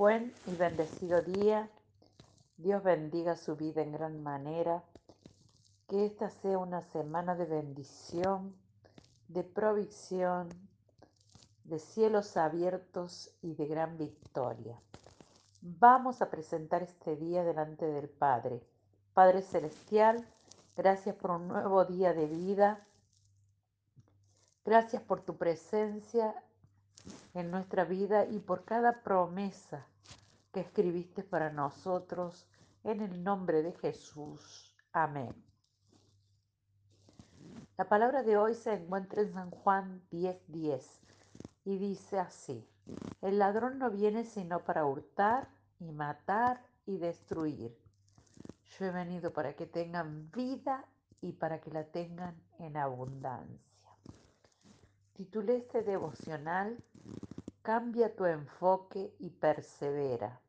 Buen y bendecido día. Dios bendiga su vida en gran manera. Que esta sea una semana de bendición, de provisión, de cielos abiertos y de gran victoria. Vamos a presentar este día delante del Padre. Padre Celestial, gracias por un nuevo día de vida. Gracias por tu presencia en nuestra vida y por cada promesa que escribiste para nosotros en el nombre de Jesús. Amén. La palabra de hoy se encuentra en San Juan 10:10 y dice así, el ladrón no viene sino para hurtar y matar y destruir. Yo he venido para que tengan vida y para que la tengan en abundancia. Titulé este devocional Cambia tu enfoque y persevera.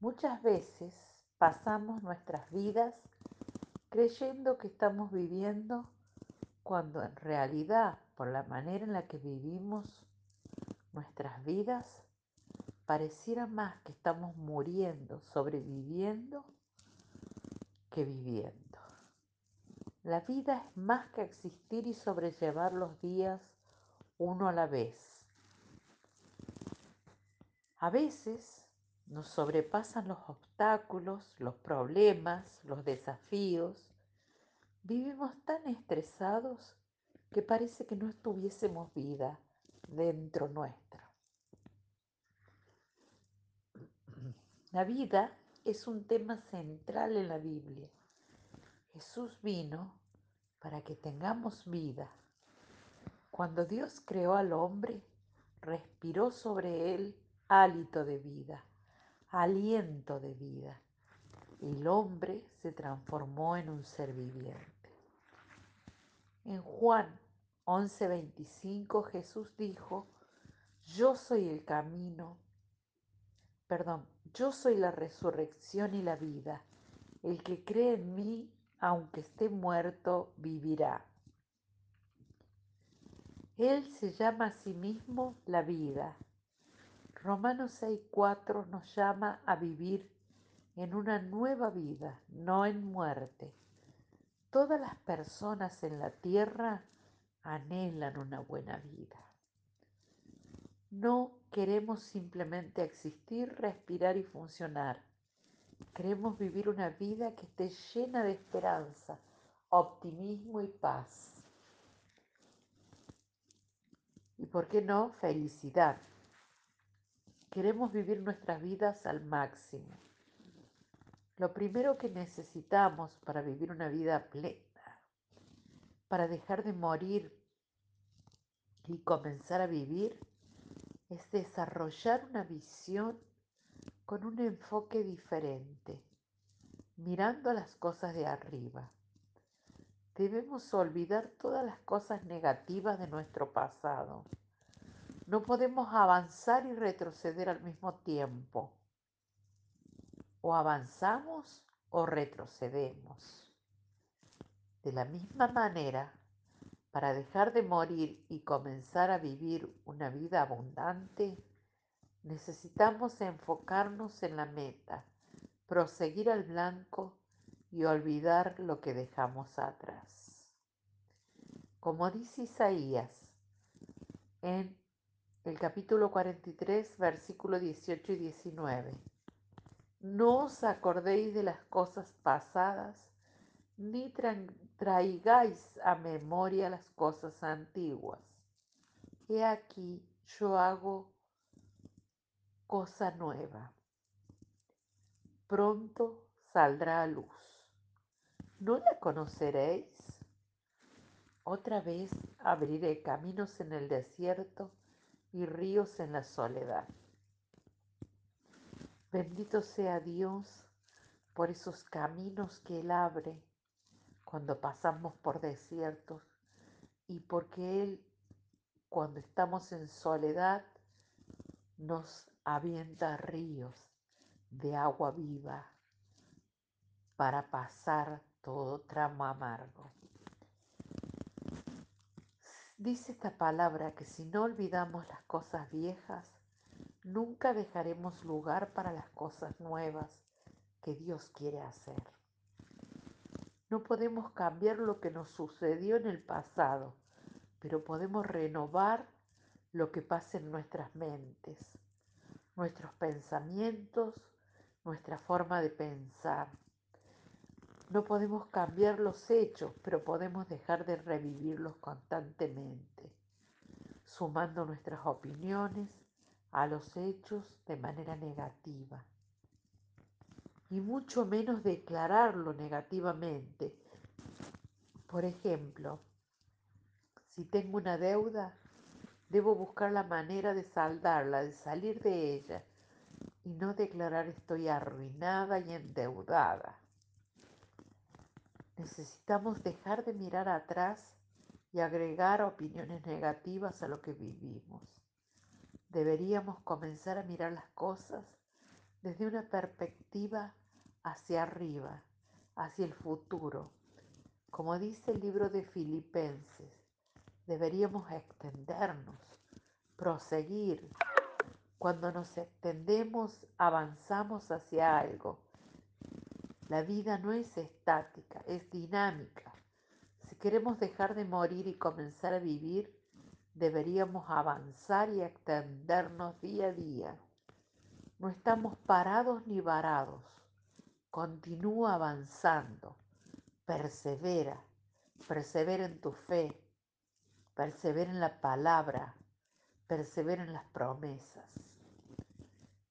Muchas veces pasamos nuestras vidas creyendo que estamos viviendo cuando en realidad, por la manera en la que vivimos nuestras vidas, pareciera más que estamos muriendo, sobreviviendo, que viviendo. La vida es más que existir y sobrellevar los días uno a la vez a veces nos sobrepasan los obstáculos, los problemas, los desafíos. Vivimos tan estresados que parece que no estuviésemos vida dentro nuestro. La vida es un tema central en la Biblia. Jesús vino para que tengamos vida. Cuando Dios creó al hombre, respiró sobre él hálito de vida, aliento de vida. El hombre se transformó en un ser viviente. En Juan 11:25 Jesús dijo, yo soy el camino, perdón, yo soy la resurrección y la vida. El que cree en mí, aunque esté muerto, vivirá. Él se llama a sí mismo la vida Romanos 6:4 nos llama a vivir en una nueva vida, no en muerte. Todas las personas en la tierra anhelan una buena vida. No queremos simplemente existir, respirar y funcionar. Queremos vivir una vida que esté llena de esperanza, optimismo y paz. Y por qué no, felicidad. Queremos vivir nuestras vidas al máximo. Lo primero que necesitamos para vivir una vida plena, para dejar de morir y comenzar a vivir, es desarrollar una visión con un enfoque diferente, mirando las cosas de arriba. Debemos olvidar todas las cosas negativas de nuestro pasado no podemos avanzar y retroceder al mismo tiempo. O avanzamos o retrocedemos. De la misma manera, para dejar de morir y comenzar a vivir una vida abundante, necesitamos enfocarnos en la meta, proseguir al blanco y olvidar lo que dejamos atrás. Como dice Isaías en el capítulo 43, versículo 18 y 19. No os acordéis de las cosas pasadas, ni traigáis a memoria las cosas antiguas. He aquí, yo hago cosa nueva. Pronto saldrá a luz. ¿No la conoceréis? Otra vez abriré caminos en el desierto y ríos en la soledad. Bendito sea Dios por esos caminos que Él abre cuando pasamos por desiertos y porque Él, cuando estamos en soledad, nos avienta ríos de agua viva para pasar todo tramo amargo. Dice esta palabra que si no olvidamos las cosas viejas, nunca dejaremos lugar para las cosas nuevas que Dios quiere hacer. No podemos cambiar lo que nos sucedió en el pasado, pero podemos renovar lo que pasa en nuestras mentes, nuestros pensamientos, nuestra forma de pensar. No podemos cambiar los hechos, pero podemos dejar de revivirlos constantemente, sumando nuestras opiniones a los hechos de manera negativa y mucho menos declararlo negativamente. Por ejemplo, si tengo una deuda, debo buscar la manera de saldarla, de salir de ella y no declarar estoy arruinada y endeudada. Necesitamos dejar de mirar atrás y agregar opiniones negativas a lo que vivimos. Deberíamos comenzar a mirar las cosas desde una perspectiva hacia arriba, hacia el futuro. Como dice el libro de Filipenses, deberíamos extendernos, proseguir. Cuando nos extendemos, avanzamos hacia algo. La vida no es estática, es dinámica. Si queremos dejar de morir y comenzar a vivir, deberíamos avanzar y extendernos día a día. No estamos parados ni varados. Continúa avanzando. Persevera. Persevera en tu fe. Persevera en la palabra. Persevera en las promesas.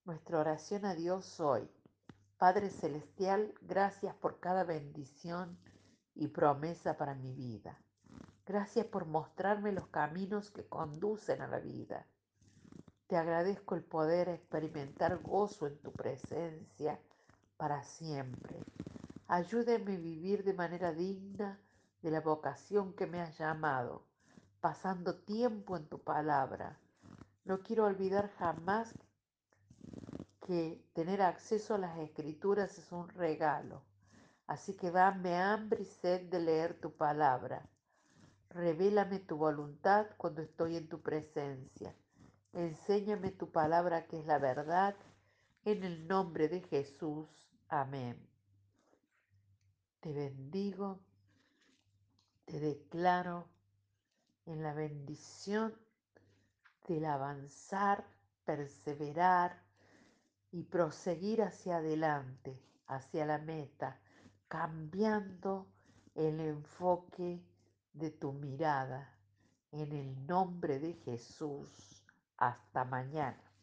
Nuestra oración a Dios hoy. Padre Celestial, gracias por cada bendición y promesa para mi vida. Gracias por mostrarme los caminos que conducen a la vida. Te agradezco el poder experimentar gozo en tu presencia para siempre. Ayúdame a vivir de manera digna de la vocación que me has llamado, pasando tiempo en tu palabra. No quiero olvidar jamás que tener acceso a las escrituras es un regalo. Así que dame hambre y sed de leer tu palabra. Revélame tu voluntad cuando estoy en tu presencia. Enséñame tu palabra que es la verdad. En el nombre de Jesús. Amén. Te bendigo, te declaro en la bendición del avanzar, perseverar y proseguir hacia adelante, hacia la meta, cambiando el enfoque de tu mirada. En el nombre de Jesús. Hasta mañana.